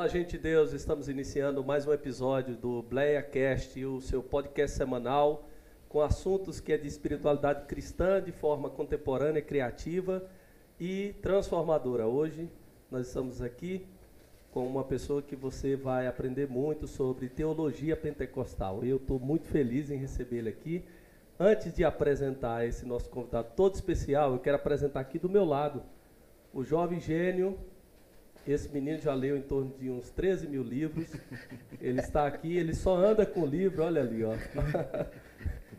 Olá, gente de Deus, estamos iniciando mais um episódio do BleaCast, o seu podcast semanal com assuntos que é de espiritualidade cristã de forma contemporânea, criativa e transformadora. Hoje nós estamos aqui com uma pessoa que você vai aprender muito sobre teologia pentecostal. Eu estou muito feliz em recebê-lo aqui. Antes de apresentar esse nosso convidado todo especial, eu quero apresentar aqui do meu lado o jovem gênio. Esse menino já leu em torno de uns 13 mil livros. Ele está aqui, ele só anda com livro, olha ali, ó.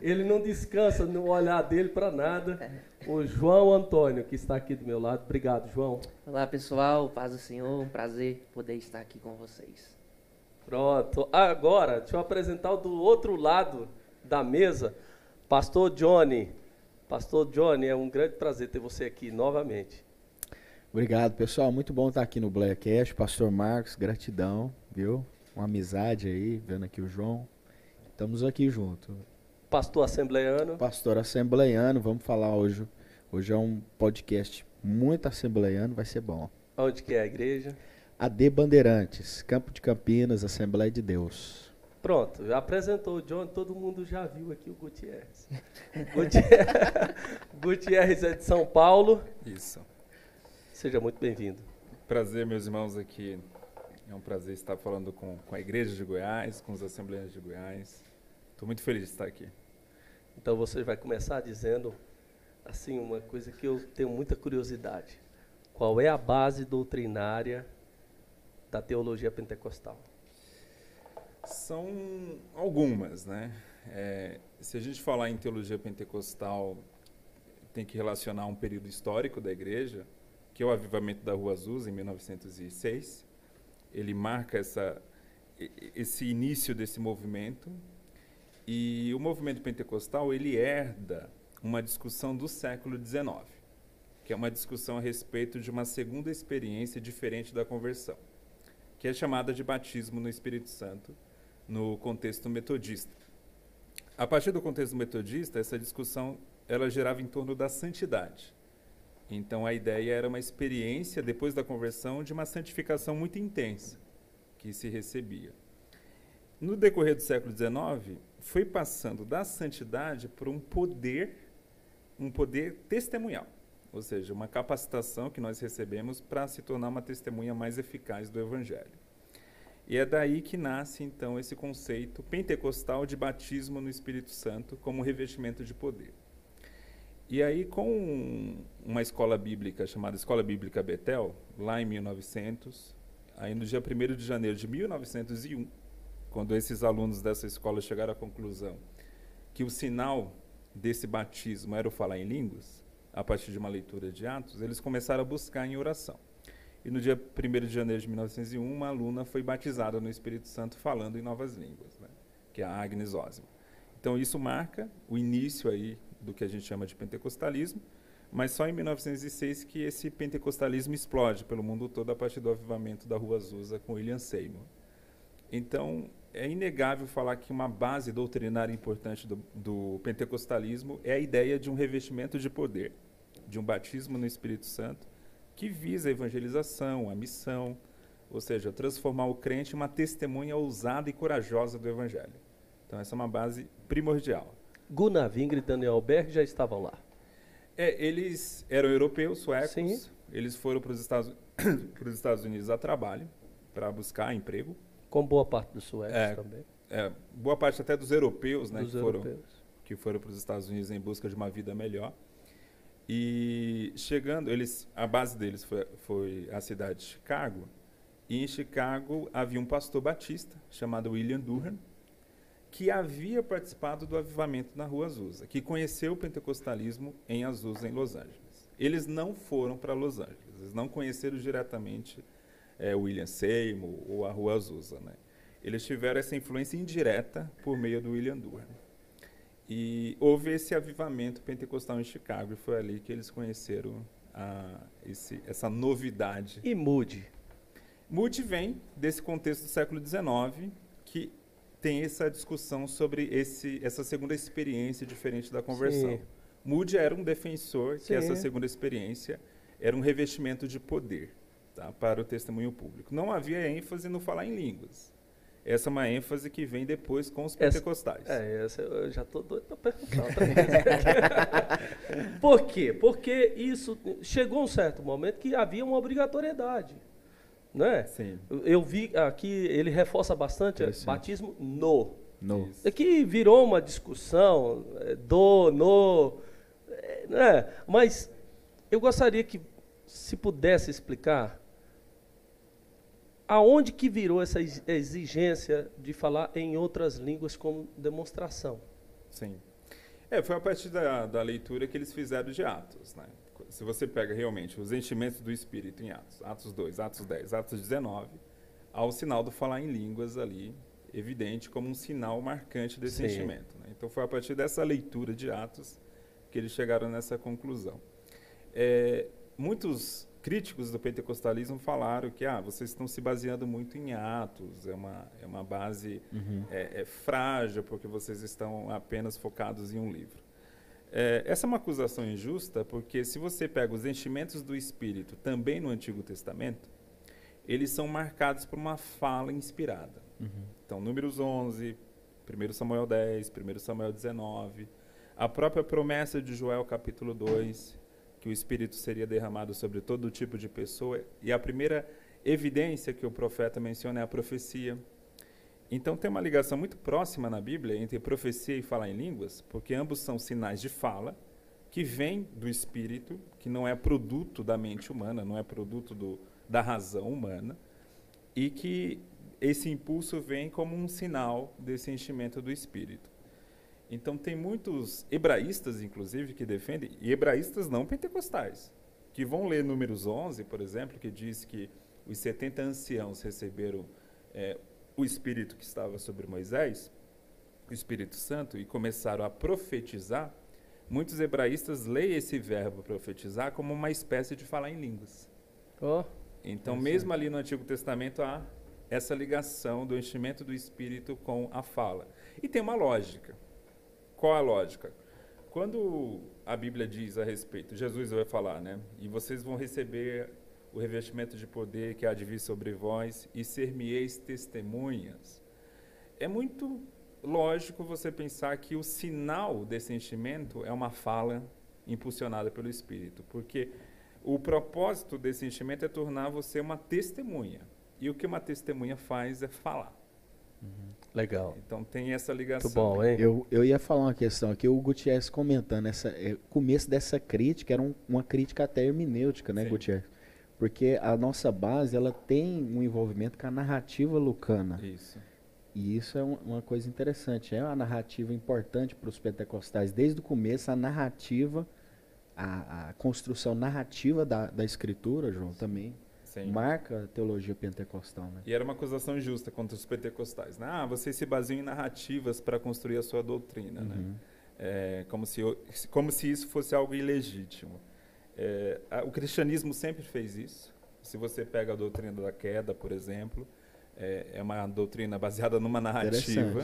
Ele não descansa no olhar dele para nada. O João Antônio, que está aqui do meu lado. Obrigado, João. Olá, pessoal. Paz do Senhor. Um prazer poder estar aqui com vocês. Pronto. Agora, deixa eu apresentar o do outro lado da mesa, Pastor Johnny. Pastor Johnny, é um grande prazer ter você aqui novamente. Obrigado, pessoal. Muito bom estar aqui no Blackcast. Pastor Marcos, gratidão, viu? Uma amizade aí, vendo aqui o João. Estamos aqui junto. Pastor assembleiano. Pastor assembleiano, vamos falar hoje. Hoje é um podcast muito assembleiano, vai ser bom. Onde que é a igreja? AD Bandeirantes, Campo de Campinas, Assembleia de Deus. Pronto, já apresentou o John, todo mundo já viu aqui o Gutierrez. Gutierrez, Gutierrez é de São Paulo. Isso. Seja muito bem-vindo. Prazer, meus irmãos, aqui. É um prazer estar falando com, com a Igreja de Goiás, com os Assembleianos de Goiás. Estou muito feliz de estar aqui. Então você vai começar dizendo assim uma coisa que eu tenho muita curiosidade. Qual é a base doutrinária da teologia pentecostal? São algumas, né? É, se a gente falar em teologia pentecostal, tem que relacionar um período histórico da igreja, que é o avivamento da Rua Azul em 1906. Ele marca essa, esse início desse movimento e o movimento pentecostal ele herda uma discussão do século XIX, que é uma discussão a respeito de uma segunda experiência diferente da conversão, que é chamada de batismo no Espírito Santo, no contexto metodista. A partir do contexto metodista, essa discussão ela girava em torno da santidade. Então a ideia era uma experiência depois da conversão de uma santificação muito intensa que se recebia. No decorrer do século XIX, foi passando da santidade para um poder, um poder testemunhal, ou seja, uma capacitação que nós recebemos para se tornar uma testemunha mais eficaz do Evangelho. E é daí que nasce então esse conceito pentecostal de batismo no Espírito Santo como revestimento de poder. E aí, com uma escola bíblica chamada Escola Bíblica Betel, lá em 1900, aí no dia 1 de janeiro de 1901, quando esses alunos dessa escola chegaram à conclusão que o sinal desse batismo era o falar em línguas, a partir de uma leitura de Atos, eles começaram a buscar em oração. E no dia 1 de janeiro de 1901, uma aluna foi batizada no Espírito Santo falando em novas línguas, né? que é a Agnes Osma. Então isso marca o início aí do que a gente chama de pentecostalismo, mas só em 1906 que esse pentecostalismo explode pelo mundo todo a partir do avivamento da Rua Azusa com William Seymour. Então, é inegável falar que uma base doutrinária importante do, do, pentecostalismo é a ideia de um revestimento de poder, de um batismo no Espírito Santo, que visa a evangelização, a missão, ou seja, transformar o crente em uma testemunha ousada e corajosa do Evangelho. Então, essa é uma base primordial. Gunnar e Daniel Berg já estavam lá. É, eles eram europeus, suecos. Sim. Eles foram para os Estados, Estados Unidos a trabalho, para buscar emprego. Com boa parte dos suecos é, também. É, boa parte até dos europeus, né? Dos que europeus. foram, que foram para os Estados Unidos em busca de uma vida melhor. E chegando, eles, a base deles foi, foi a cidade de Chicago. E em Chicago havia um pastor batista chamado William Durham, que havia participado do avivamento na Rua Azusa, que conheceu o pentecostalismo em Azusa, em Los Angeles. Eles não foram para Los Angeles, eles não conheceram diretamente é, William Seymour ou a Rua Azusa. Né? Eles tiveram essa influência indireta por meio do William Durham. E houve esse avivamento pentecostal em Chicago, e foi ali que eles conheceram a, esse, essa novidade. E Moody? Moody vem desse contexto do século XIX, que tem essa discussão sobre esse, essa segunda experiência diferente da conversão. Sim. Moody era um defensor Sim. que essa segunda experiência era um revestimento de poder. tá, para o testemunho público. Não havia ênfase no falar em línguas. Essa é uma ênfase que vem depois com os Essa- pentecostais. É, essa eu já estou doido para perguntar. Por quê? Porque isso chegou um certo momento que havia uma obrigatoriedade. Né? Sim. Eu vi aqui, ele reforça bastante é, batismo no. No. Isso. É que virou uma discussão, é, do, no, é, né? mas eu gostaria que, se pudesse explicar, aonde que virou essa ex- exigência de falar em outras línguas como demonstração? Sim. É, foi a partir da, da leitura que eles fizeram de Atos. Né? Se você pega realmente os enchimentos do Espírito em Atos, Atos 2, Atos 10, Atos 19, há o sinal do falar em línguas ali, evidente como um sinal marcante desse Sim. enchimento. né? Então foi a partir dessa leitura de Atos que eles chegaram nessa conclusão. É, muitos críticos do pentecostalismo falaram que ah, vocês estão se baseando muito em Atos, é uma, é uma base Uhum. é, é frágil porque vocês estão apenas focados em um livro. É, essa é uma acusação injusta porque se você pega os enchimentos do Espírito também no Antigo Testamento, eles são marcados por uma fala inspirada. Uhum. Então, Números 11, 1 Samuel 10, 1 Samuel 19, a própria promessa de Joel capítulo 2, que o Espírito seria derramado sobre todo tipo de pessoa, e a primeira evidência que o profeta menciona é a profecia. Então tem uma ligação muito próxima na Bíblia entre profecia e falar em línguas, porque ambos são sinais de fala que vêm do Espírito, que não é produto da mente humana, não é produto do, da razão humana, e que esse impulso vem como um sinal desse enchimento do Espírito. Então tem muitos hebraístas, inclusive, que defendem, e hebraístas não pentecostais, que vão ler Números 11, por exemplo, que diz que os 70 anciãos receberam é, o Espírito que estava sobre Moisés, o Espírito Santo, e começaram a profetizar. Muitos hebraístas leem esse verbo profetizar como uma espécie de falar em línguas. Ó, Então, mesmo ali no Antigo Testamento, há essa ligação do enchimento do Espírito com a fala. E tem uma lógica. Qual a lógica? Quando a Bíblia diz a respeito, Jesus vai falar, né? E vocês vão receber o revestimento de poder que há de vir sobre vós e ser-me-eis testemunhas. É muito lógico você pensar que o sinal desse enchimento é uma fala impulsionada pelo Espírito, porque o propósito desse enchimento é tornar você uma testemunha. E o que uma testemunha faz é falar. legal. Então tem essa ligação. Muito bom, hein? Eu, eu ia falar uma questão aqui, o Gutierrez comentando, essa, é, o começo dessa crítica era um- uma crítica até hermenêutica, né, Sim. Gutierrez? Porque a nossa base, ela tem um envolvimento com a narrativa lucana. Isso. E isso é um- uma coisa interessante. É uma narrativa importante para os pentecostais. Desde o começo, a narrativa, a, a construção narrativa da, da escritura, João, também Sim. marca a teologia pentecostal, né? E era uma acusação injusta contra os pentecostais. Né? Ah, vocês se baseiam em narrativas para construir a sua doutrina. Né? Uhum. É, como, se, como se isso fosse algo ilegítimo. É, a- o cristianismo sempre fez isso. Se você pega a doutrina da queda, por exemplo, é, é uma doutrina baseada numa narrativa.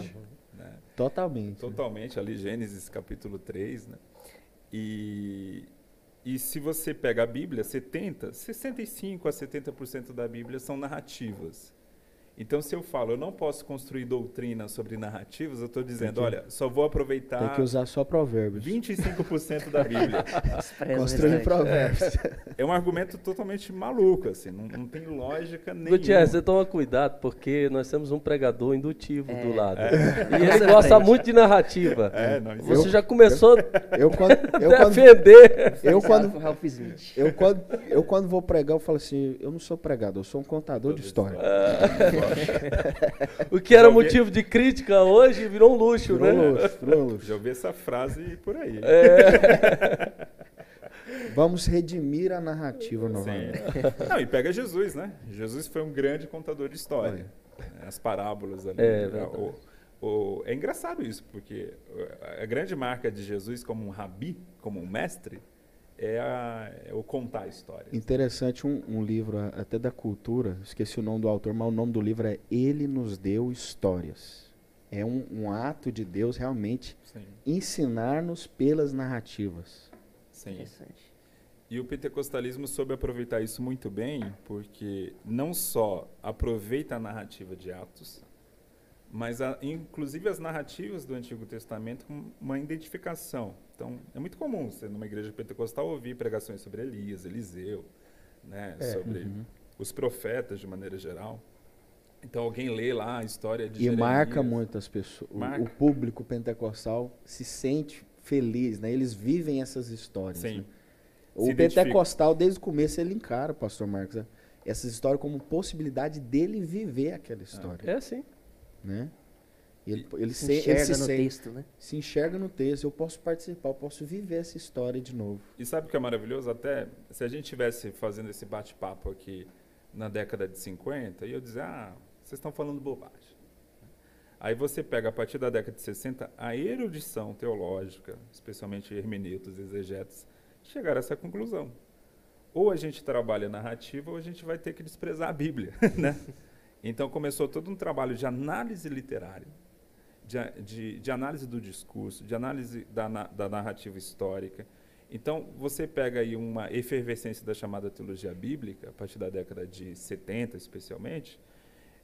Né? Totalmente. Totalmente, ali Gênesis capítulo 3, né? E, e se você pega a Bíblia, 70, 65 a 70% da Bíblia são narrativas. Então, se eu falo, eu não posso construir doutrina sobre narrativas, eu estou dizendo, que- olha, só vou aproveitar Tem que usar só provérbios. 25% da Bíblia. O Construir provérbios. É um argumento totalmente maluco, assim, não, não tem lógica nenhuma. Gutierrez, você toma cuidado, porque nós temos um pregador indutivo É. do lado. É. E ele gosta muito de narrativa. É, não, Você eu- já começou Eu quando, a eu quando, defender. eu quando, Ralph- Ralph Smith. eu quando, eu quando vou pregar, eu falo assim, eu não sou pregador, eu sou um contador de história. O que era ouvi- motivo de crítica hoje virou um luxo, Virou né? luxo, virou luxo. Já ouvi essa frase por aí. É. Vamos redimir a narrativa Sim. novamente. Não, e pega Jesus, né? Jesus foi um grande contador de história. As parábolas ali. É, verdade. o- o- é engraçado isso, porque a grande marca de Jesus como um rabi, como um mestre, é, a- é o contar histórias. Interessante um, um livro a- até da cultura, esqueci o nome do autor, mas o nome do livro é Ele nos deu histórias. É um, um ato de Deus realmente ensinar-nos pelas narrativas. sim. Interessante. E o pentecostalismo soube aproveitar isso muito bem, porque não só aproveita a narrativa de Atos, mas a, inclusive as narrativas do Antigo Testamento com uma identificação. Então, é muito comum você, numa igreja pentecostal, ouvir pregações sobre Elias, Eliseu, né, É. sobre Uhum. os profetas de maneira geral. Então, alguém lê lá a história de E Jeremias. marca muito as pessoas. o- Marca. O público pentecostal se sente feliz, né? Eles vivem essas histórias. Sim. né? Se O identifica. pentecostal, desde o começo, ele encara, pastor Marcos, né? essas histórias como possibilidade dele viver aquela história. É assim. Né? Ele, ele, Se se, ele enxerga se no sente- texto, né? se enxerga no texto, eu posso participar, eu posso viver essa história de novo. E sabe o que é maravilhoso? Até se a gente estivesse fazendo esse bate-papo aqui na década de 50, e eu dizer, ah, vocês estão falando bobagem. Aí você pega, a partir da década de 60, a erudição teológica, especialmente hermeneutas, exegetas, chegaram a essa conclusão. Ou a gente trabalha narrativa, ou a gente vai ter que desprezar a Bíblia. Né? Então começou todo um trabalho de análise literária, de, a- de, de análise do discurso, de análise da, na- da narrativa histórica. Então, você pega aí uma efervescência da chamada teologia bíblica, a partir da década de 70, especialmente,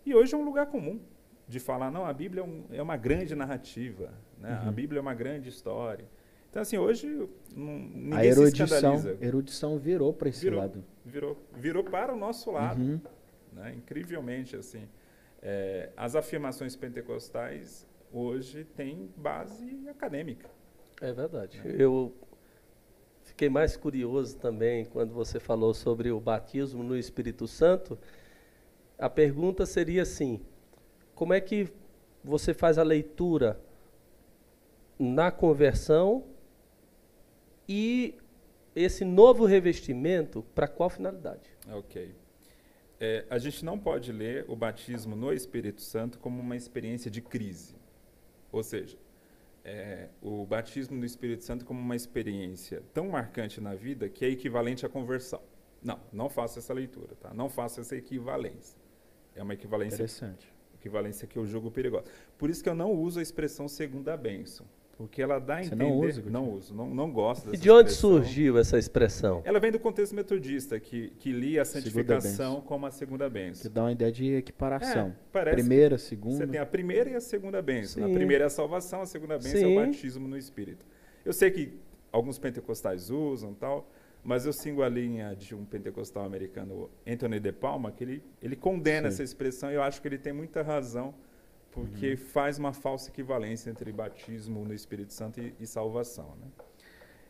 e hoje é um lugar comum de falar, não, a Bíblia é, um- é uma grande narrativa, né? a Uhum. Bíblia é uma grande história. Então, assim, hoje ninguém a se erudição, escandaliza. erudição virou para esse Virou. lado. Virou, virou para o nosso lado Uhum. Né? incrivelmente assim É, as afirmações pentecostais hoje têm base acadêmica É verdade. Eu fiquei mais curioso também quando você falou sobre o batismo no Espírito Santo. A pergunta seria assim: como é que você faz a leitura na conversão e esse novo revestimento para qual finalidade? ok É, a gente não pode ler o batismo no Espírito Santo como uma experiência de crise. Ou seja é, o batismo no Espírito Santo como uma experiência tão marcante na vida que é equivalente à conversão. Não não faça essa leitura tá? Não faça essa equivalência. É uma equivalência Interessante. equivalência que eu julgo perigosa. Por isso que eu não uso a expressão segunda bênção, porque ela dá a Você entender... não usa, Não uso, não, não gosto E dessa de onde expressão. surgiu essa expressão? Ela vem do contexto metodista, que, que lia a santificação como a segunda Que bênção. dá uma ideia de equiparação. É, parece Primeira, Você segunda. tem a primeira e a segunda bênção. A Sim. primeira é a salvação, a segunda bênção é Sim. o batismo no Espírito. Eu sei que alguns pentecostais usam tal, mas eu sigo a linha de um pentecostal americano, Anthony De Palma, que ele, ele condena Sim. essa expressão e eu acho que ele tem muita razão, porque Uhum. faz uma falsa equivalência entre batismo no Espírito Santo e, e salvação. Né?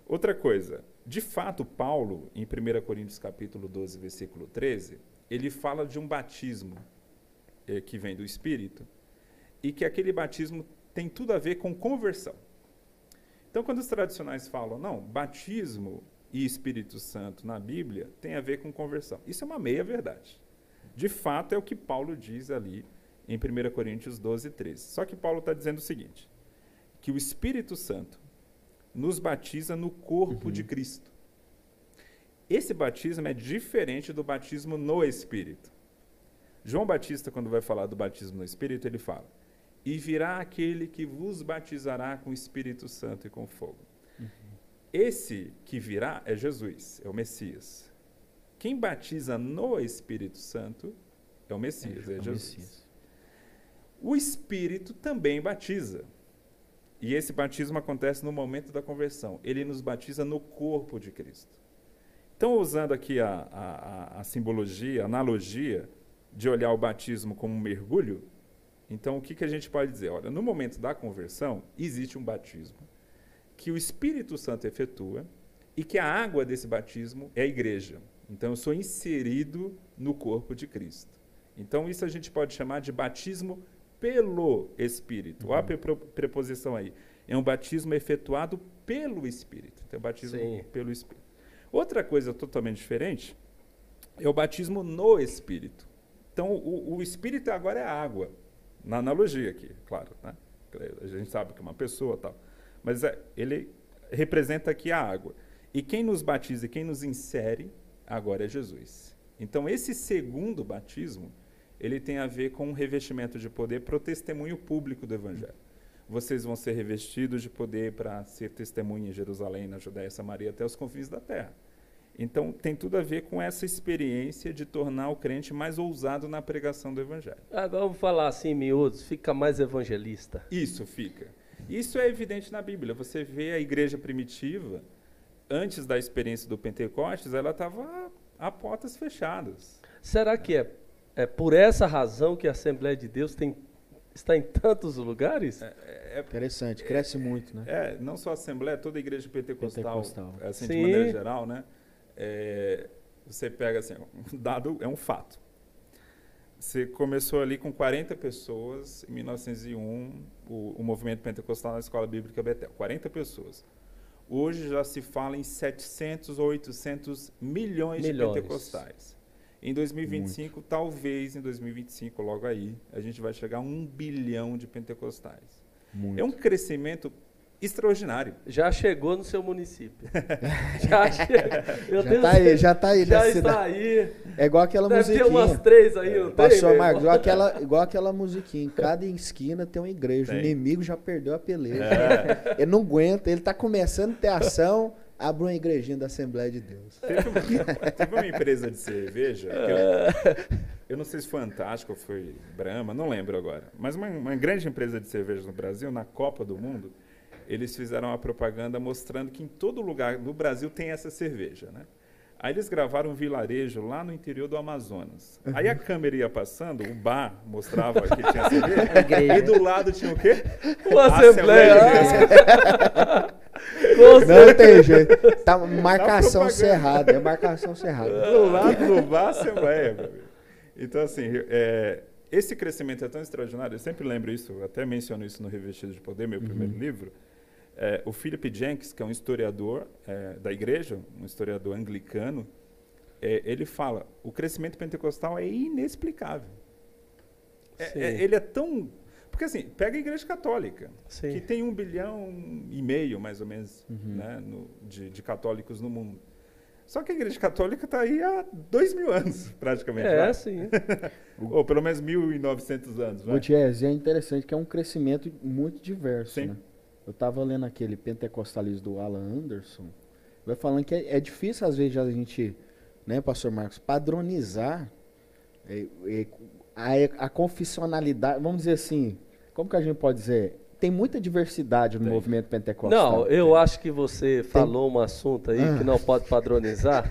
Outra coisa, de fato, Paulo, em 1 Coríntios capítulo 12, versículo 13, ele fala de um batismo eh, que vem do Espírito e que aquele batismo tem tudo a ver com conversão. Então, quando os tradicionais falam, não, batismo e Espírito Santo na Bíblia tem a ver com conversão. Isso é uma meia verdade. De fato, é o que Paulo diz ali em 1 Coríntios 12, 13. Só que Paulo está dizendo o seguinte: que o Espírito Santo nos batiza no corpo de Cristo. Esse batismo é diferente do batismo no Espírito. João Batista, quando vai falar do batismo no Espírito, ele fala: E virá aquele que vos batizará com o Espírito Santo e com fogo. Esse que virá é Jesus, é o Messias. Quem batiza no Espírito Santo é o Messias, é, É o Jesus. Messias. O Espírito também batiza. E esse batismo acontece no momento da conversão. Ele nos batiza no corpo de Cristo. Então, usando aqui a, a, a- simbologia, a analogia de olhar o batismo como um mergulho, então o que, que a gente pode dizer? Olha, no momento da conversão, existe um batismo que o Espírito Santo efetua e que a água desse batismo é a igreja. Então, eu sou inserido no corpo de Cristo. Então, isso a gente pode chamar de batismo pelo Espírito. Olha a pre- preposição aí. É um batismo efetuado pelo Espírito. Então, é batismo Sim. pelo Espírito. Outra coisa totalmente diferente é o batismo no Espírito. Então, o, o Espírito agora é água. Na analogia aqui, claro. Né? A gente sabe que é uma pessoa tal. Mas é, ele representa aqui a água. E quem nos batiza e quem nos insere agora é Jesus. Então, esse segundo batismo, ele tem a ver com um revestimento de poder para o testemunho público do Evangelho. Vocês vão ser revestidos de poder para ser testemunha em Jerusalém, na Judéia e Samaria, até os confins da terra. Então, tem tudo a ver com essa experiência de tornar o crente mais ousado na pregação do evangelho. Ah, vamos falar assim miúdos, fica mais evangelista. Isso fica. Isso é evidente na Bíblia. Você vê a igreja primitiva, antes da experiência do Pentecostes, ela estava a portas fechadas. Será que é, é por essa razão que a Assembleia de Deus tem, está em tantos lugares? É, Interessante, cresce muito, né? é, não só a Assembleia, toda a igreja pentecostal, Pentecostal. assim, de Sim. maneira geral, né? É, você pega assim, um dado é um fato. Você começou ali com 40 pessoas em 1901, o, o movimento pentecostal na Escola Bíblica Betel. 40 pessoas. Hoje já se fala em 700 ou 800 milhões, Milhões. de pentecostais. Em 2025, talvez em 2025, logo aí, a gente vai chegar a um bilhão de pentecostais. Muito. É um crescimento extraordinário. Já chegou no seu município. já chega. Eu Já tá aí, já tá aí Já está cidade. aí. É igual aquela Deve ter musiquinha. umas três aí, não tem? Pastor Marcos, igual aquela, igual aquela musiquinha. Em cada esquina tem uma igreja. O Tem. inimigo já perdeu a peleja. É. Ele não aguenta, ele tá começando a ter ação. Abre uma igrejinha da Assembleia de Deus. Teve uma, teve uma empresa de cerveja, que eu, eu não sei se foi Antártica ou foi Brahma, não lembro agora, mas uma, uma grande empresa de cerveja no Brasil, na Copa do Mundo, eles fizeram uma propaganda mostrando que em todo lugar do Brasil tem essa cerveja, né? Aí eles gravaram um vilarejo lá no interior do Amazonas. Aí a câmera ia passando, o bar mostrava que tinha Igreja. e do lado tinha o quê? Uma A Assembleia. Assembleia Com Não tem jeito. Tá marcação propaganda. cerrada. É marcação cerrada. do lado do bar Assembleia, meu amigo. Então, assim, é, esse crescimento é tão extraordinário, eu sempre lembro isso, eu até menciono isso no Revestido de Poder, meu primeiro livro. É, o Philip Jenkins, que é um historiador é, da igreja, um historiador anglicano, é, ele fala: o crescimento pentecostal é inexplicável. É- é- ele é tão. Porque, assim, pega a igreja católica, Sim. que tem um bilhão e meio, mais ou menos, né, no- de, de católicos no mundo. Só que a igreja católica está aí há dois mil anos, praticamente. É, vai. sim. Ou pelo menos 1.900 anos. Gutierrez, e é interessante que é um crescimento muito diverso. Sim. Né? Eu estava lendo aquele pentecostalismo do Alan Anderson, vai falando que é, é difícil às vezes a gente, né, pastor Marcos, padronizar é, é, a, a confessionalidade, vamos dizer assim, como que a gente pode dizer? Tem muita diversidade no Tem. movimento pentecostal. Não, eu acho que você falou um assunto aí Ah. que não pode padronizar,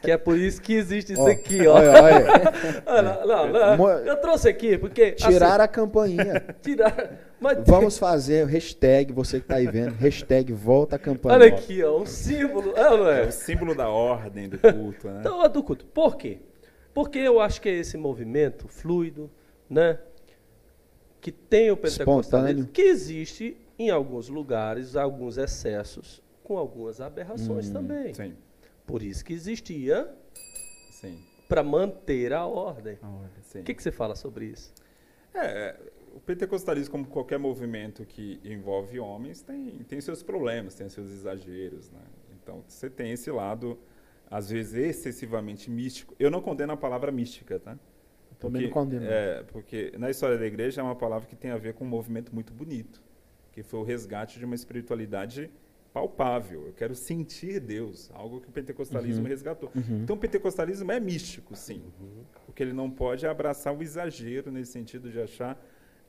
que é por isso que existe isso Ó, aqui, ó. Olha, olha. Ah, não, não, não, eu trouxe aqui porque Tirar a campainha. assim, tirar, mas Vamos fazer o hashtag, você que tá aí vendo, hashtag volta a campanha. olha aqui, ó, um símbolo, é, ou não É é? o símbolo da ordem do culto, né? Então, é do culto. Por quê? Porque eu acho que é esse movimento fluido, né? Que tem o pentecostalismo, que existe em alguns lugares, alguns excessos, com algumas aberrações Hum, também. Sim, Por isso que existia para manter a ordem. O que, que você fala sobre isso? É, o pentecostalismo, como qualquer movimento que envolve homens, tem, tem seus problemas, tem seus exageros, né? Então, você tem esse lado, às vezes, excessivamente místico. Eu não condeno a palavra mística, tá? Também não condeno. É, porque na história da igreja é uma palavra que tem a ver com um movimento muito bonito, que foi o resgate de uma espiritualidade palpável. Eu quero sentir Deus, algo que o pentecostalismo resgatou. Então, o pentecostalismo é místico, sim. O que ele não pode é abraçar o exagero nesse sentido de achar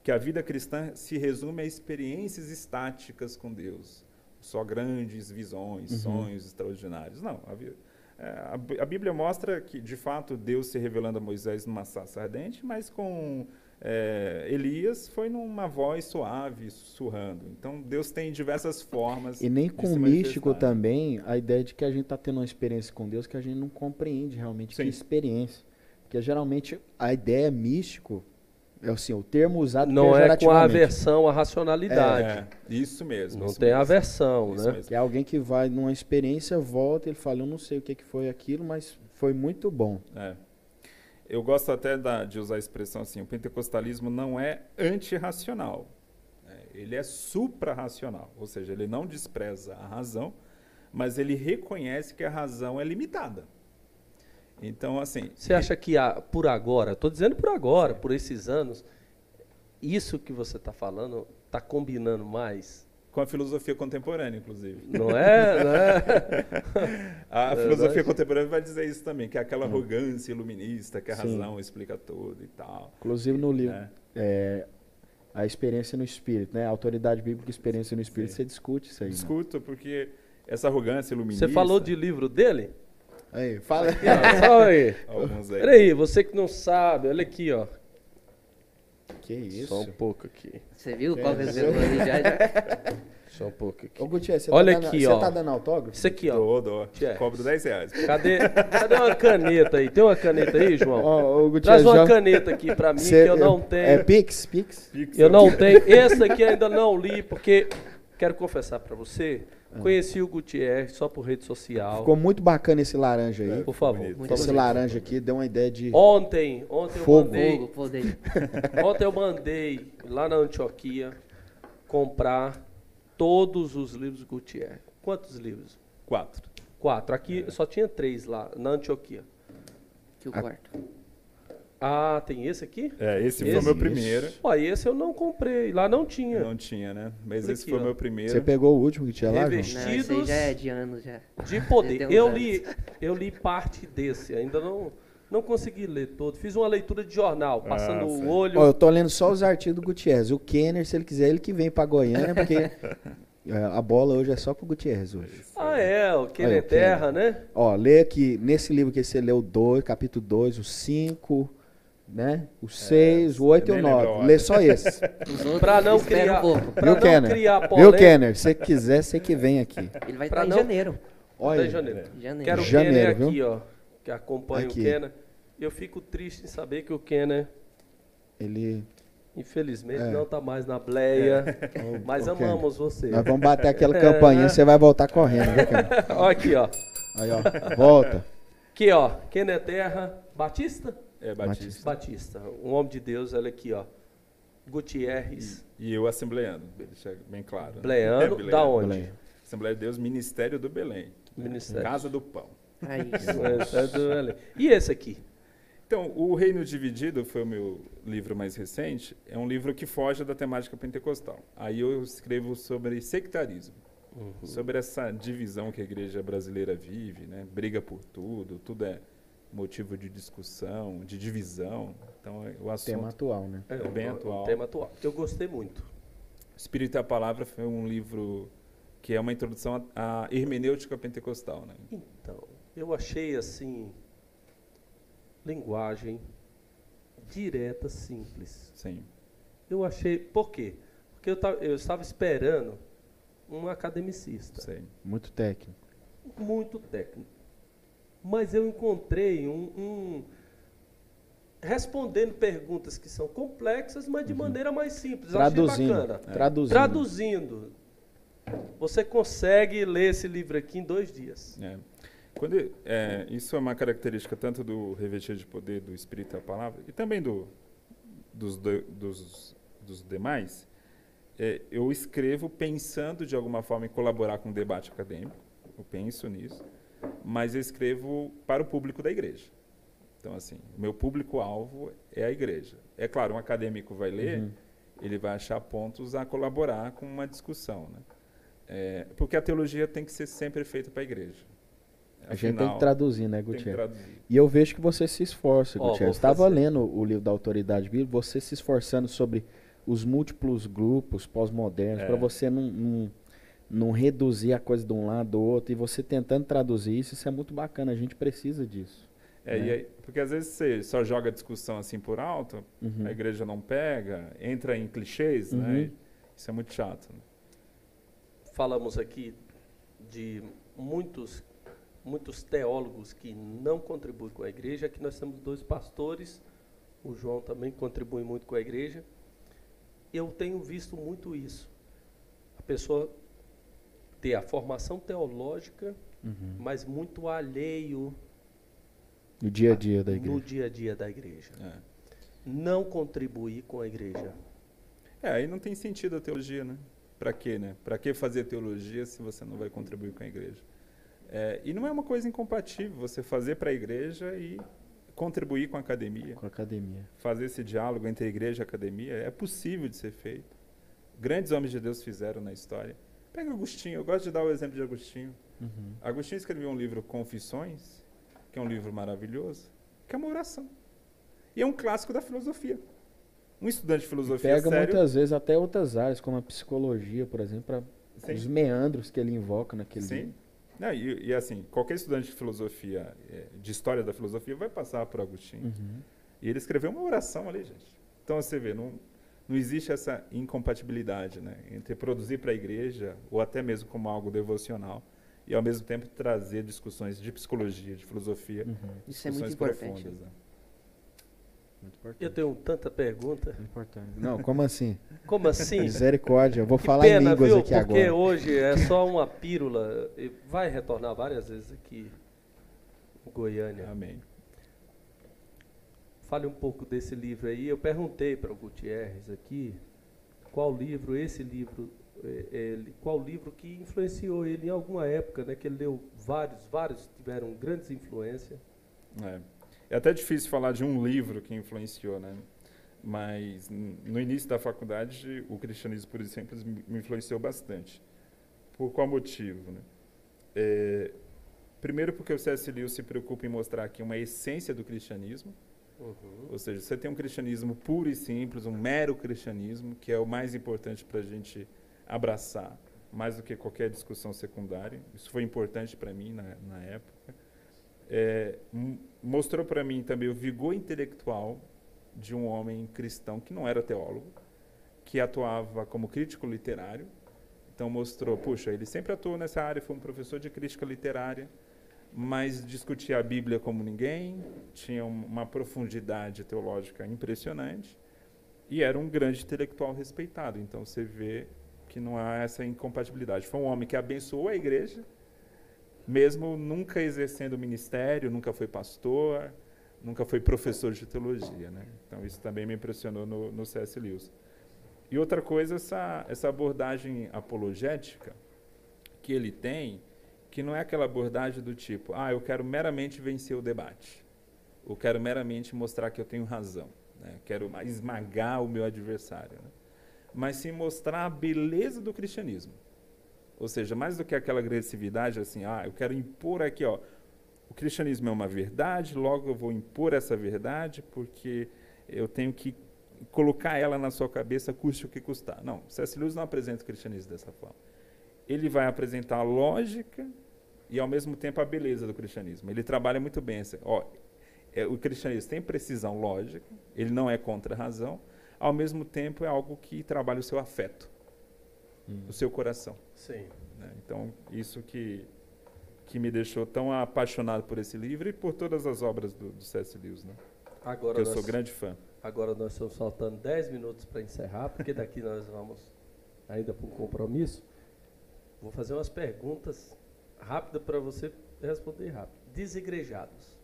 que a vida cristã se resume a experiências estáticas com Deus. Só grandes visões, sonhos extraordinários. Não, a, é, a Bí- a Bíblia mostra que, de fato, Deus se revelando a Moisés numa sarça ardente, mas com é, Elias foi numa voz suave, sussurrando. Então, Deus tem diversas formas E nem com o místico também, a ideia de que a gente está tendo uma experiência com Deus que a gente não compreende realmente Sim. que experiência. Porque geralmente a ideia místico é assim, o termo usado Não é com a aversão à racionalidade. É, isso mesmo. Não isso tem mesmo. aversão, Isso né? mesmo. Que é alguém que vai numa experiência, volta, ele fala, eu não sei o que, que foi aquilo, mas foi muito bom. É. Eu gosto até da- de usar a expressão assim: o pentecostalismo não é antirracional, né? ele é suprarracional, ou seja, ele não despreza a razão, mas ele reconhece que a razão é limitada. Então, assim. Você acha que por agora, estou dizendo por agora, por esses anos, isso que você está falando está combinando mais com a filosofia contemporânea, inclusive. Não é? Não é? A Verdade. filosofia contemporânea vai dizer isso também, que é aquela arrogância iluminista, que a Hum. Sim. razão explica tudo e tal. Inclusive no livro, né? é, a experiência no espírito, né? A autoridade bíblica e experiência no espírito, Sim. você discute isso aí. né? Discuto porque essa arrogância iluminista... Você falou de livro dele? Aí, fala. Aqui, ó, só aí. Alguns aí. Peraí, você que não sabe, olha aqui, ó. que isso? Só um pouco aqui. Você viu qual que você- você ali já, já? Só um pouco aqui. Ô, Gutierrez, você Olha tá dando, aqui, você ó. tá dando autógrafo? Isso aqui, ó. Dou, dou. Cobro 10 reais. Cadê, cadê uma caneta aí? Tem uma caneta aí, João? Ó, ô, Traz uma já- caneta aqui pra mim, você- que eu não é, tenho. É Pix? Pix? Eu não tenho. Esse aqui ainda não li, porque quero confessar pra você. Conheci o Gutierrez só por rede social. Ficou muito bacana esse laranja aí. Por favor. bonito. Muito esse bonito. laranja aqui deu uma ideia de... Ontem, ontem eu Fogo. mandei. Fogo dele. Ontem eu mandei lá na Antioquia comprar todos os livros do Gutierrez. Quantos livros? Quatro. Quatro. Aqui só tinha três lá, na Antioquia. Que o quarto. Ah, tem esse aqui? É, esse, foi Esse? o meu primeiro. Ó, esse eu não comprei. Lá não tinha. Não tinha, né? Mas Olha esse aqui, foi o meu primeiro. Você pegou o último que tinha lá, João? Revesti- Não, esse aí Vestidos já é de anos já. De poder. Eu anos. li, eu li parte desse, ainda não, não consegui ler todo. Fiz uma leitura de jornal, passando Ah, o olho. Ó, eu tô lendo só os artigos do Gutierrez. O Kenner, se ele quiser, ele que vem pra Goiânia, porque é, a bola hoje é só com o Gutierrez hoje. Ah, é, o que Olha, é terra, né? Ó, lê aqui, nesse livro que você leu, dois, capítulo 2, o 5, né? O 6, o 8 e o nem lembro a 9. ordem. Lê só esse. Os outros, Pra não criar, um pouco. pra Viu, não Kenner? criar Viu, polêmica. Kenner? Se quiser, você que vem aqui. Ele vai estar em não- janeiro. Olha, Até janeiro. Janeiro. Quero o Janeiro, Kenner viu? aqui, ó, que acompanha Aqui. o Kenner. Eu fico triste em saber que o Kenner, ele... infelizmente, É. não tá mais na bleia. Mas Ô, Kenner, amamos você. Nós vamos bater aquela campainha, você vai voltar correndo, viu, Kenner? Ó, aqui, ó. Aí, ó, volta. Aqui, ó. Kenner Terra Batista? É, Batista. Batista. Um homem de Deus, olha aqui, ó. Gutierrez. E eu assembleando, deixa bem claro. né? Bleano, É, da onde? Belém. Assembleia de Deus, Ministério do Belém. né? Ministério. Casa do Pão. É do Belém. E esse aqui? Então, O Reino Dividido foi o meu livro mais recente. É um livro que foge da temática pentecostal. Aí eu escrevo sobre sectarismo, Uhum. sobre essa divisão que a igreja brasileira vive, né? Briga por tudo, tudo é motivo de discussão, de divisão. Então, é- o assunto Tema atual, né? é bem um- um atual. tema atual. Eu gostei muito. Espírito e a Palavra foi um livro que é uma introdução à hermenêutica pentecostal, né? Então, eu achei assim. Linguagem direta, simples. Sim. Eu achei. Por quê? Porque eu, eu estava esperando um academicista. Sei. Muito técnico. muito técnico. Mas eu encontrei um, um- respondendo perguntas que são complexas, mas de maneira mais simples. Eu achei Uhum. Traduzindo. bacana. Traduzindo. Traduzindo. Você consegue ler esse livro aqui em dois dias. É. Quando, é, isso é uma característica tanto do revestir de poder do Espírito a Palavra e também do, dos, do- dos, dos demais. É, eu escrevo pensando de alguma forma em colaborar com o debate acadêmico. Eu penso nisso, mas eu escrevo para o público da igreja. Então, assim, o meu público-alvo é a igreja. É claro, um acadêmico vai ler, Uhum. ele vai achar pontos a colaborar com uma discussão, né? É, porque a teologia tem que ser sempre feita para a igreja. A gente tem Afinal, que traduzir, né, Gutierrez? E eu vejo que você se esforça, Ó, Gutierrez. Estava lendo o livro da Autoridade Bíblica, você se esforçando sobre os múltiplos grupos pós-modernos, É. para você não, não, não reduzir a coisa de um lado do outro, e você tentando traduzir isso, isso é muito bacana, a gente precisa disso. É, né? e aí- porque às vezes você só joga a discussão assim por alto, Uhum. a igreja não pega, entra em clichês, Uhum. né? Isso é muito chato. né? Falamos aqui de muitos, muitos teólogos que não contribuem com a igreja. Aqui nós temos dois pastores. O João também contribui muito com a igreja. Eu tenho visto muito isso. A pessoa ter a formação teológica, Uhum. mas muito alheio No dia a dia da no igreja. dia a dia da igreja. É. Não contribuir com a igreja. É, aí não tem sentido a teologia, né? Para quê, né? Para que fazer teologia se você não vai contribuir com a igreja? É, e não é uma coisa incompatível você fazer para a igreja e contribuir com a academia. Com a academia. Fazer esse diálogo entre a igreja e a academia é possível de ser feito. grandes homens de Deus fizeram na história. Pega Agostinho, eu gosto de dar o exemplo de Agostinho. Uhum. Agostinho escreveu um livro Confissões, que é um livro maravilhoso, que é uma oração. E é um clássico da filosofia. Um estudante de filosofia Pega sério, muitas vezes até outras áreas, como a psicologia, por exemplo, para Sim. os meandros que ele invoca naquele Sim. livro. Não, e, e assim, qualquer estudante de filosofia, eh, de história da filosofia, vai passar por Agostinho. Uhum. E ele escreveu uma oração ali, gente. Então você vê, não, não existe essa incompatibilidade né, entre produzir para a igreja, ou até mesmo como algo devocional, e ao mesmo tempo trazer discussões de psicologia, de filosofia, Uhum. Isso é muito importante. profundas. né? Muito importante. Eu tenho tanta pergunta. Muito importante. Não, como assim? Como assim? Misericórdia. Eu vou Que falar em pena, línguas viu? aqui Porque agora. hoje é só uma pílula. e Vai retornar várias vezes aqui em Goiânia. Amém. Fale um pouco desse livro aí. Eu perguntei para o Gutierrez aqui qual livro, esse livro, eh, ele, qual livro que influenciou ele em alguma época, né? Que ele leu vários, vários tiveram grandes influências. É. É até difícil falar de um livro que influenciou, né? Mas no início da faculdade, o cristianismo, por exemplo, me influenciou bastante. Por qual motivo? Né? É, primeiro, porque o C.S. Lewis se preocupa em mostrar aqui uma essência do cristianismo, ou seja, você tem um cristianismo puro e simples, um mero cristianismo, que é o mais importante para a gente abraçar, mais do que qualquer discussão secundária. Isso foi importante para mim na, na época. É, mostrou para mim também o vigor intelectual de um homem cristão que não era teólogo, que atuava como crítico literário. Então mostrou, puxa, ele sempre atuou nessa área, foi um professor de crítica literária, mas discutia a Bíblia como ninguém, tinha um- uma profundidade teológica impressionante e era um grande intelectual respeitado. Então você vê que não há essa incompatibilidade. Foi um homem que abençoou a igreja, mesmo nunca exercendo ministério, nunca foi pastor, nunca foi professor de teologia. Né? Então isso também me impressionou no, no C.S. Lewis. E outra coisa, essa, essa abordagem apologética que ele tem, que não é aquela abordagem do tipo, ah, eu quero meramente vencer o debate, eu quero meramente mostrar que eu tenho razão, né? quero esmagar o meu adversário, né? mas sim mostrar a beleza do cristianismo. Ou seja, mais do que aquela agressividade, assim, ah, eu quero impor aqui, ó, o cristianismo é uma verdade, logo eu vou impor essa verdade, porque eu tenho que colocar ela na sua cabeça, custe o que custar. Não, C.S. Lewis não apresenta o cristianismo dessa forma. Ele vai apresentar a lógica e, ao mesmo tempo, a beleza do cristianismo. Ele trabalha muito bem. Essa, ó, é, o cristianismo tem precisão lógica, ele não é contra a razão, ao mesmo tempo é algo que trabalha o seu afeto, o seu coração. Sim. né? Então, isso que, que me deixou tão apaixonado por esse livro e por todas as obras do, do C.S. Lewis, né? Agora que eu nós, sou grande fã. agora nós estamos faltando 10 minutos para encerrar, porque daqui nós vamos ainda para um compromisso. Vou fazer umas perguntas rápidas para você responder rápido. Desigrejados.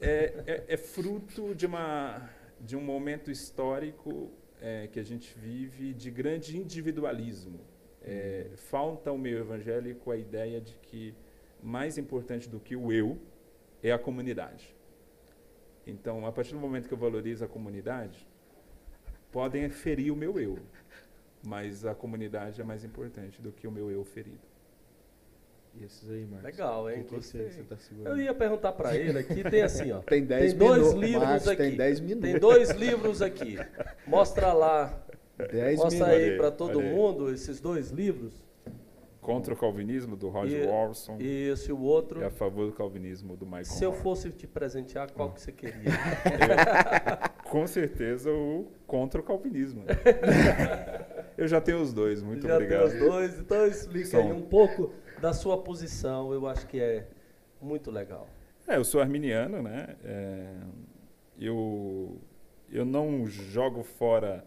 É, é, é fruto de, uma, de um momento histórico é, que a gente vive de grande individualismo. É, falta ao meio evangélico a ideia de que mais importante do que o eu é a comunidade. Então, a partir do momento que eu valorizo a comunidade, podem ferir o meu eu, mas a comunidade é mais importante do que o meu eu ferido. E esses aí, Marcos? Legal, hein? Que, que você, tá Eu segurando? ia perguntar para ele aqui, tem assim, ó. Tem 10 tem dois minutos. livros Marcos, aqui. Tem 10 minutos. Tem dois livros aqui. Mostra lá, 10 mostra minutos. aí para todo aí. mundo esses dois livros. Contra o calvinismo, do Roger E- Orson, e, E esse o outro. a favor do calvinismo, do Michael Se eu fosse te presentear, qual que você queria? Com certeza o contra o calvinismo. eu já tenho os dois, muito Já obrigado. tem os dois, então explica aí um pouco da sua posição. Eu acho que é muito legal. É, eu sou arminiano, né? É, eu, eu não jogo fora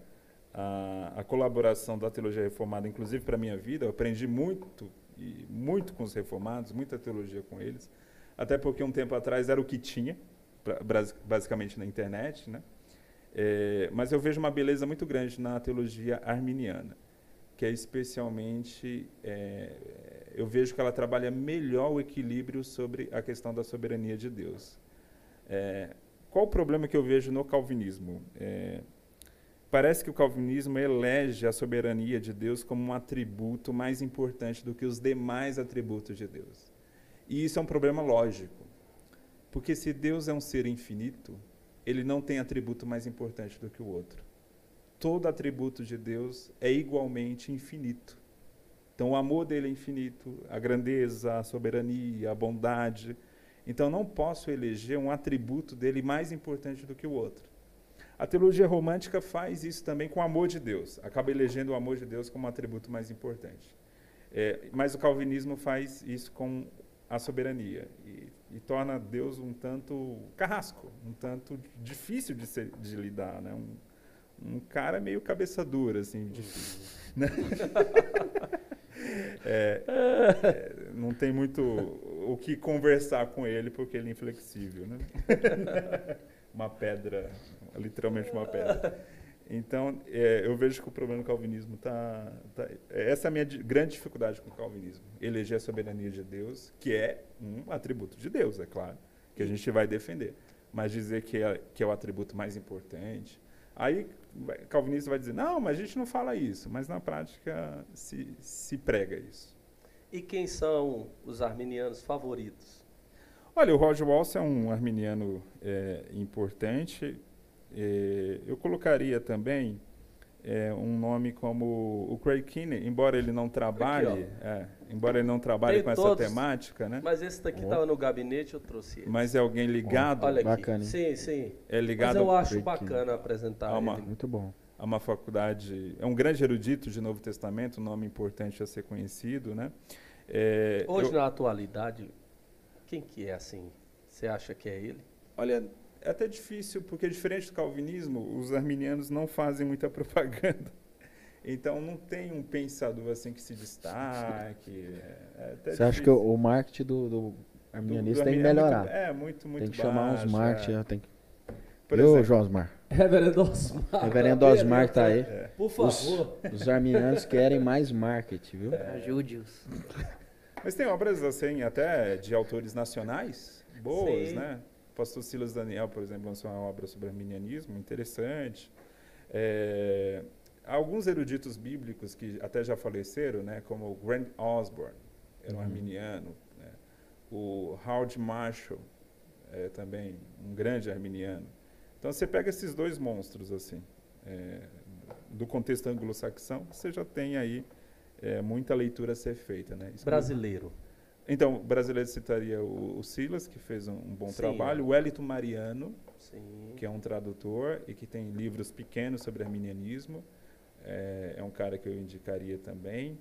a, a colaboração da teologia reformada, inclusive para a minha vida. Eu aprendi muito, e muito com os reformados, muita teologia com eles. Até porque um tempo atrás era o que tinha, pra- basicamente na internet, né? É, mas eu vejo uma beleza muito grande na teologia arminiana, que é especialmente é, eu vejo que ela trabalha melhor o equilíbrio sobre a questão da soberania de Deus. É, qual o problema que eu vejo no calvinismo? É, parece que o calvinismo elege a soberania de Deus como um atributo mais importante do que os demais atributos de Deus. E isso é um problema lógico. Porque se Deus é um ser infinito, ele não tem atributo mais importante do que o outro. Todo atributo de Deus é igualmente infinito. Então, o amor dele é infinito, a grandeza, a soberania, a bondade. Então, não posso eleger um atributo dele mais importante do que o outro. A teologia romântica faz isso também com o amor de Deus, acaba elegendo o amor de Deus como um atributo mais importante. É, mas o calvinismo faz isso com a soberania e, e, torna Deus um tanto carrasco, um tanto difícil de, ser, de lidar, né? um, um cara meio cabeça dura, assim, difícil, né? é, é, não tem muito o que conversar com ele porque ele é inflexível, né? uma pedra, literalmente uma pedra. Então, é, eu vejo que o problema do calvinismo está. Tá, essa é a minha grande dificuldade com o calvinismo. Eleger a soberania de Deus, que é um atributo de Deus, é claro, que a gente vai defender. Mas dizer que é, que é o atributo mais importante. Aí, calvinista vai dizer: não, mas a gente não fala isso. Mas na prática se, se prega isso. E quem são os arminianos favoritos? Olha, o Roger Walsh é um arminiano é, importante é, eu colocaria também é, um nome como o Craig Kinney, embora ele não trabalhe, Aqui, é, embora ele não trabalhe Tem com todos, essa temática, né? Mas esse daqui estava oh. no gabinete, eu trouxe ele. Mas é alguém ligado? Olha aqui. Bacana. Sim, sim. É ligado. Mas eu acho bacana apresentar uma, ele. Muito bom. A uma faculdade, é um grande erudito de Novo Testamento, um nome importante a ser conhecido, né? É, Hoje eu, na atualidade, quem que é assim? Você acha que é ele? Olha, é até difícil, porque diferente do calvinismo, os arminianos não fazem muita propaganda. Então não tem um pensador assim que se destaque. É Você difícil. acha que o, marketing do, do do tem que melhorar? É, muito, muito Tem que baixo, chamar uns marketing, é. tem que... Por Ô, exemplo, Josmar. Reverendo Osmar. Reverendo Osmar tá aí. É. Por favor. Os, os arminianos querem mais marketing, viu? É. Ajude-os. Mas tem obras assim, até de autores nacionais, boas, Sim. né? O pastor Silas Daniel, por exemplo, lançou uma obra sobre arminianismo, interessante. É, alguns eruditos bíblicos que até já faleceram, né, como o Grant Osborne, era um uhum. arminiano. Né, o Howard Marshall, é, também um grande arminiano. Então, você pega esses dois monstros, assim, é, do contexto anglo-saxão, você já tem aí é, muita leitura a ser feita. Né? Brasileiro. Então, o brasileiro citaria o, o Silas, que fez um, um bom Sim, trabalho, o Wellington Mariano, Sim. que é um tradutor e que tem livros pequenos sobre arminianismo. É, é um cara que eu indicaria também.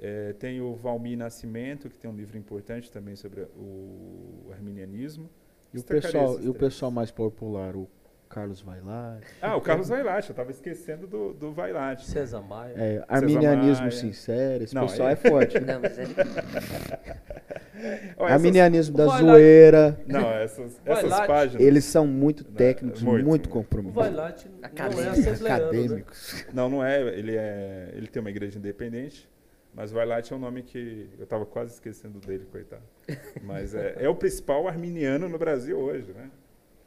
É, tem o Valmir Nascimento, que tem um livro importante também sobre o arminianismo. E o, pessoal, e o pessoal mais popular, o Carlos Vailate. Ah, o Carlos Vailate, eu estava esquecendo do, do Vailate. César Maia. É, arminianismo Maia. sincero, esse Não, pessoal é, é forte. Não, mas ele... Arminianismo da zoeira. Não, essas, essas páginas. Eles são muito técnicos, muito, muito comprometidos. O Vailate não é acadêmicos. Né? Não, não é. Ele, é. ele tem uma igreja independente. Mas Vailate é um nome que eu estava quase esquecendo dele, coitado. Mas é, é o principal arminiano no Brasil hoje, né?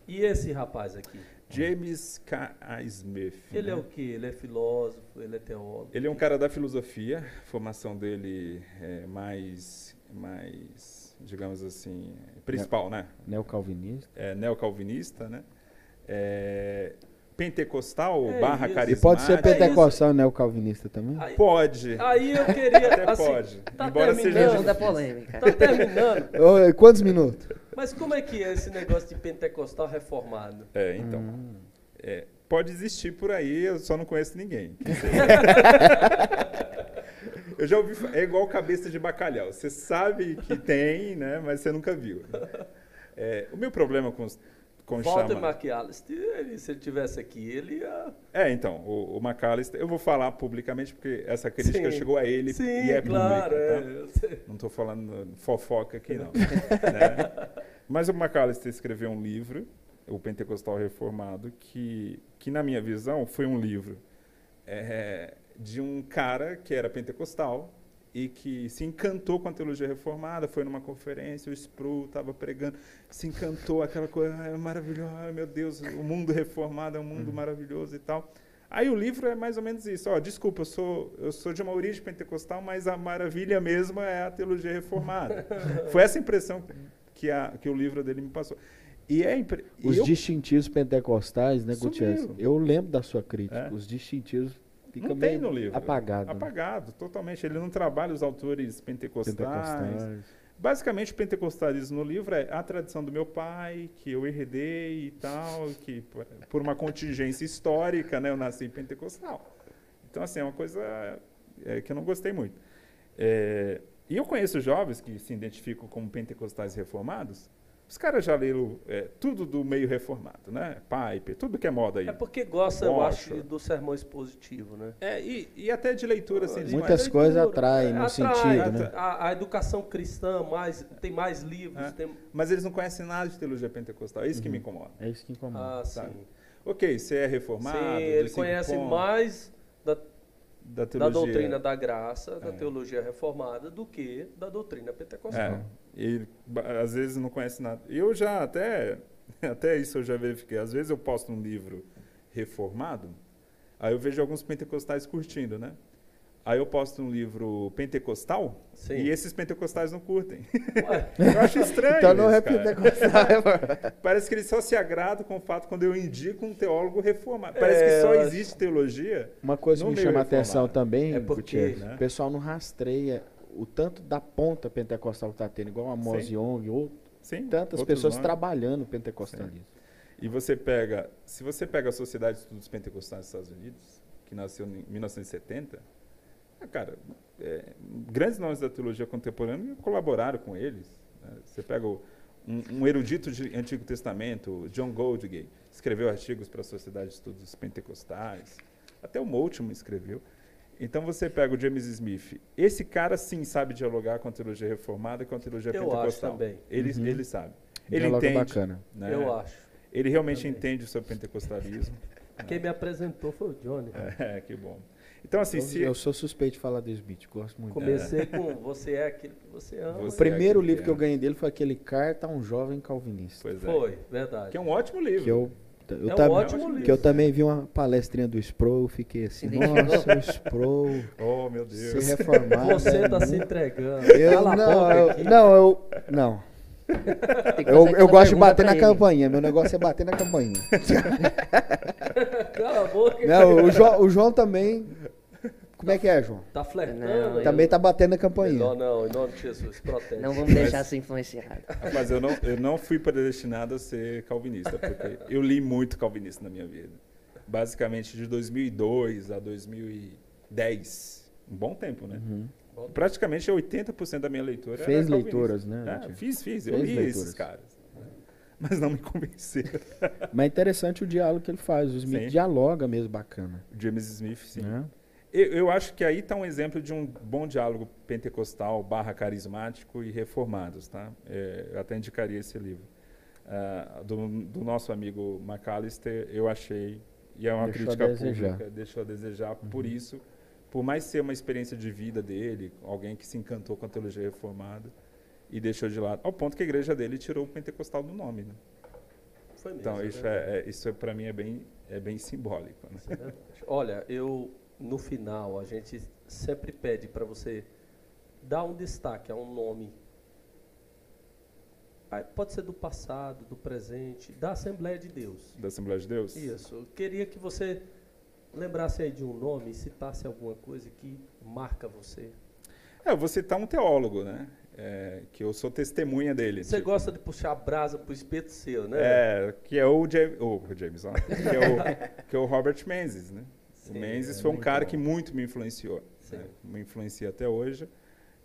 E esse rapaz aqui? James K. A. Smith. Ele é né? é o quê? Ele é filósofo, ele é teólogo? Ele é um cara da filosofia, a formação dele é mais, mais digamos assim, principal, ne né? Neocalvinista. É, neocalvinista, né? É, pentecostal é barra isso. carismático. E pode ser pentecostal é neocalvinista também? Aí, pode. Aí eu queria... Até assim, pode. Tá Embora seja... da polêmica. Tá terminando. Quantos minutos? Mas como é que é esse negócio de pentecostal reformado? É, então. Hum. É, pode existir por aí, eu só não conheço ninguém. eu já ouvi. É igual cabeça de bacalhau. Você sabe que tem, né? Mas você nunca viu. É, o meu problema com os com Walter chama... McAllister, ele, se ele tivesse aqui, ele ia... É, então, o, o McAllister, eu vou falar publicamente, porque essa crítica Sim. chegou a ele Sim, e é claro, pública, é, tá? Não estou falando fofoca aqui, não. né? Mas o McAllister escreveu um livro, O Pentecostal Reformado, que, que na minha visão, foi um livro é, de um cara que era pentecostal, e que se encantou com a teologia reformada, foi numa conferência, o Sproul estava pregando, se encantou, aquela coisa ah, é maravilhosa, meu Deus, o mundo reformado é um mundo uhum. maravilhoso e tal. Aí o livro é mais ou menos isso. Ó, desculpa, eu sou, eu sou de uma origem pentecostal, mas a maravilha mesma é a teologia reformada. Foi essa impressão que, a, que o livro dele me passou. E é impre... Os eu... distintivos pentecostais, né, Gutierrez? Eu lembro da sua crítica. É. Os distintivos ficam não tem no livro. apagado. né? Apagado, totalmente. Ele não trabalha os autores pentecostais. Pentecostais. Basicamente, o pentecostalismo no livro é a tradição do meu pai, que eu herdei e tal, que por- por uma contingência histórica, né, eu nasci pentecostal. Então, assim, é uma coisa é, que eu não gostei muito. É, e eu conheço jovens que se identificam como pentecostais reformados. Os caras já leram é, tudo do meio reformado, né? Piper, tudo que é moda aí. É porque gosta, eu acho, do sermão expositivo, né? É, e, e até de leitura, assim, de Muitas coisas atraem é, no atrai, sentido, né? A, a educação cristã mais, tem mais livros, É. tem... Mas eles não conhecem nada de teologia pentecostal. É isso que me incomoda. É isso que incomoda. Ah, sim. sabe? Ok, você é reformado. Sim, ele conhece pontos, mais da, da da teologia. doutrina da graça, da É. teologia reformada, do que da doutrina É, pentecostal. e ba- às vezes não conhece nada. Eu já até, até isso eu já verifiquei. Às vezes eu posto um livro reformado, aí eu vejo alguns pentecostais curtindo, né? Aí eu posto um livro pentecostal Sim. e esses pentecostais não curtem. Ué, Eu acho estranho. Então não isso, é pentecostal. Parece que eles só se agradam com o fato quando eu indico um teólogo reformado. Parece É, que só existe teologia. Uma coisa que me chama a reformado. atenção também, É porque, né? o pessoal não rastreia o tanto da ponta pentecostal que está tendo, igual a Mose Sim. Young, ou Sim, tantas pessoas nomes. trabalhando o pentecostalismo. E você pega, se você pega a Sociedade de Estudos Pentecostais dos Estados Unidos, que nasceu em 1970, ah, cara, é, grandes nomes da teologia contemporânea colaboraram com eles. né? Você pega o- um, um erudito de Antigo Testamento, John Goldgay, escreveu artigos para a Sociedade de Estudos Pentecostais. Até o Moltmann escreveu. Então você pega o James Smith. Esse cara sim sabe dialogar com a teologia reformada e com a teologia Eu acho pentecostal. também. Ele, Uhum. ele sabe. Ele Diálogo entende. bacana. né? Eu acho. Ele realmente Também. entende o seu pentecostalismo. Quem me apresentou foi o Johnny. É, que bom. Então, assim, Eu, se. eu sou suspeito de falar do Smith, gosto muito. Comecei com Você é aquilo que você ama. O Você- primeiro é livro que eu é. ganhei dele foi aquele Carta a um Jovem Calvinista. Pois é. Foi, verdade. Que é um ótimo livro. Que eu, eu É um ótimo livro. que eu também vi uma palestrinha do Sproul, fiquei assim, Se nossa, o Sproul, Oh, meu se Deus. reformar. Você né? está se entregando. Eu, Cala não, eu, não, eu, não. Eu, eu gosto de bater na ele. campainha, meu negócio é bater na campainha. Cala a boca. Não, o, João, o João também, como é que é, João? Tá flertando. Não. Também tá batendo na campainha. não, em nome de Jesus, protege. Não vamos deixar ser influenciado. Mas eu não, eu não fui predestinado a ser calvinista, porque eu li muito calvinista na minha vida. Basicamente de 2002 a 2010. Um bom tempo, né? Uhum. Praticamente 80% da minha leitura Fez leituras, né? É, Tio? fiz, fiz. Eu Fez li leituras. esses caras. né? Mas não me convenceram. Mas é interessante o diálogo que ele faz. O Smith Sim. dialoga mesmo bacana. James Smith, sim. Né? Eu, eu acho que aí está um exemplo de um bom diálogo pentecostal barra carismático e reformados, tá? É, eu até indicaria esse livro. Ah, do, do nosso amigo McAllister, eu achei, e é uma Deixou a crítica pública, deixou a desejar Uhum. por isso, por mais ser uma experiência de vida dele, alguém que se encantou com a teologia reformada e deixou de lado, ao ponto que a igreja dele tirou o pentecostal do nome, né? Foi mesmo, Então, isso, verdade. é, é, isso para mim é bem, é bem simbólico, né? Isso é verdade. Olha, eu no final a gente sempre pede para você dar um destaque a um nome. Ah, Pode ser do passado, do presente, da Assembleia de Deus. Da Assembleia de Deus? Isso. Eu queria que você lembrasse aí de um nome citasse alguma coisa que marca você. É, eu vou citar um teólogo, né? É, que eu sou testemunha dele. Você tipo, gosta de puxar a brasa pro espeto seu, né? É, que é o, James, o James, ó, que, é o, que é o Robert Menzies, né? Sim, o Menzies é foi um cara bom. que muito me influenciou. Né? Me influencia até hoje.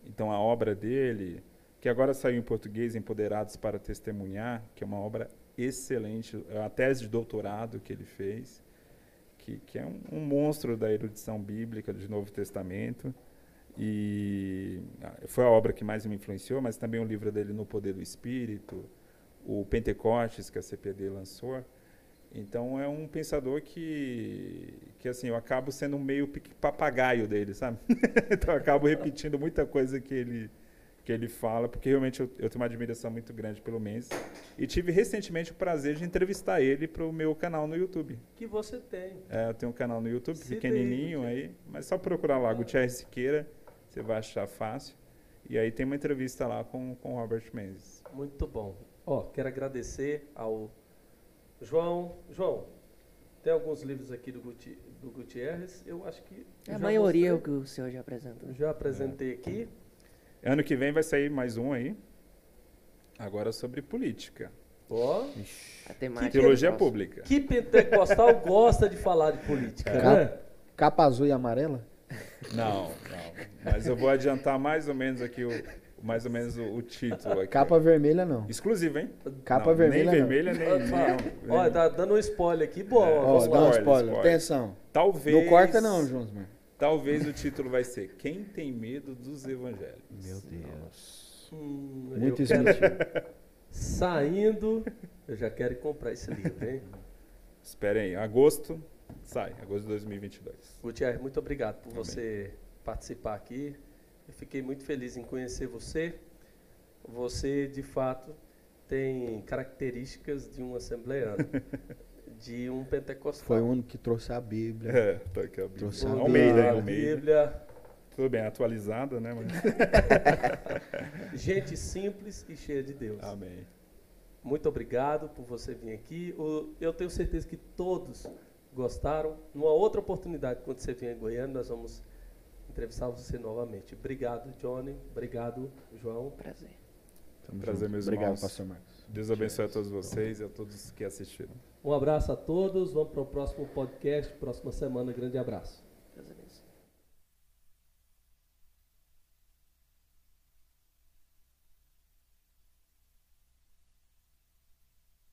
Então, a obra dele, que agora saiu em português, Empoderados para Testemunhar, que é uma obra excelente, é a tese de doutorado que ele fez, que, que é um, um monstro da erudição bíblica do Novo Testamento. E ah, foi a obra que mais me influenciou, mas também o livro dele No Poder do Espírito, o Pentecostes, que a CPD lançou. Então é um pensador que, que assim, eu acabo sendo meio papagaio dele, sabe? então eu acabo repetindo muita coisa que ele, que ele fala, porque realmente eu, eu tenho uma admiração muito grande pelo Mendes. E tive recentemente o prazer de entrevistar ele para o meu canal no YouTube. Que você tem. É, eu tenho um canal no YouTube, Cita aí, pequenininho Gutierrez. aí, mas só procurar lá, Gutierrez Siqueira, você vai achar fácil. E aí tem uma entrevista lá com com o Robert Mendes. Muito bom. Ó, quero agradecer ao João. João, tem alguns livros aqui do, Guti, do Gutierrez. Eu acho que. A já maioria é o mostrei, que o senhor já apresentou. Já apresentei aqui. Ano que vem vai sair mais um aí. Agora sobre política. Ó, A temática. Teologia nosso- pública. que pentecostal gosta de falar de política, É. né? Capa azul e amarela? Não, não. Mas eu vou adiantar mais ou menos aqui o mais ou menos o, o título aqui. Capa vermelha não. exclusivo, hein? Capa Não, vermelha Nem não. vermelha, nem, nem, Olha, tá dando um spoiler aqui. Bom, É. Ó, dá um spoiler, spoiler. Atenção. Talvez. Não corta não, João Osmar. Talvez o título vai ser Quem tem medo dos evangélicos. Meu Deus. Hum, Muito quero-. Saindo, eu já quero comprar esse livro, hein? Esperem aí, agosto sai, agosto de 2022. Gutierrez, muito obrigado por Amém. você participar aqui. Eu fiquei muito feliz em conhecer você. Você, de fato, tem características de um assembleano, de um pentecostal. Foi o único que trouxe a Bíblia. É, tá aqui a Bíblia. Trouxe a Almeida, hein, Almeida. Bíblia. Tudo bem, atualizada, né? Mas... Gente simples e cheia de Deus. Amém. Muito obrigado por você vir aqui. Eu tenho certeza que todos gostaram. Numa outra oportunidade, quando você vier em Goiânia, nós vamos entrevistar você novamente. Obrigado, Johnny. Obrigado, João. Prazer. Tamo Prazer, junto. meus Obrigado, irmãos. pastor Marcos. Deus abençoe a todos vocês e a todos que assistiram. Um abraço a todos. Vamos para o próximo podcast, próxima semana. Grande abraço.